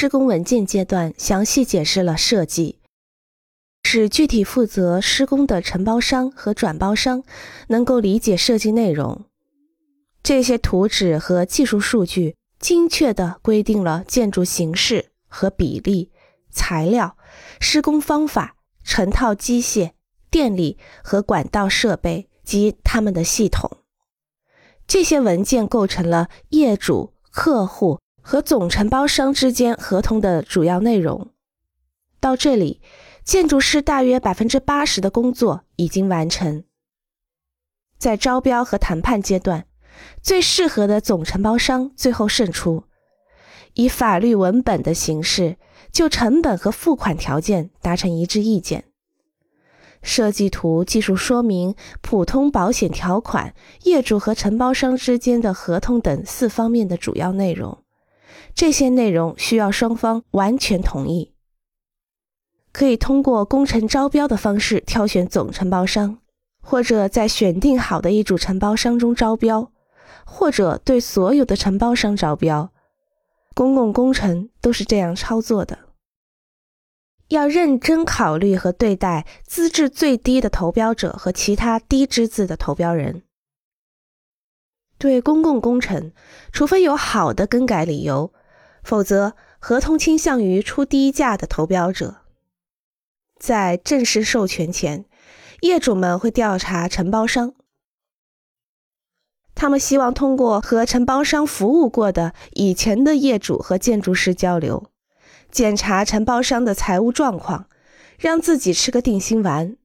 施工文件阶段详细解释了设计，使具体负责施工的承包商和转包商能够理解设计内容。这些图纸和技术数据精确地规定了建筑形式和比例、材料、施工方法、成套机械、电力和管道设备及他们的系统。这些文件构成了业主、客户和总承包商之间合同的主要内容。到这里，建筑师大约百分之八十的工作已经完成。在招标和谈判阶段。最适合的总承包商最后胜出，以法律文本的形式就成本和付款条件达成一致意见。设计图、技术说明、普通保险条款、业主和承包商之间的合同等四方面的主要内容，这些内容需要双方完全同意。可以通过工程招标的方式挑选总承包商，或者在选定好的一组承包商中招标。或者对所有的承包商招标，公共工程都是这样操作的。要认真考虑和对待资质最低的投标者和其他低资质的投标人。对公共工程，除非有好的更改理由，否则合同倾向于出低价的投标者。在正式授权前，业主们会调查承包商。他们希望通过和承包商服务过的以前的业主和建筑师交流，检查承包商的财务状况，让自己吃个定心丸。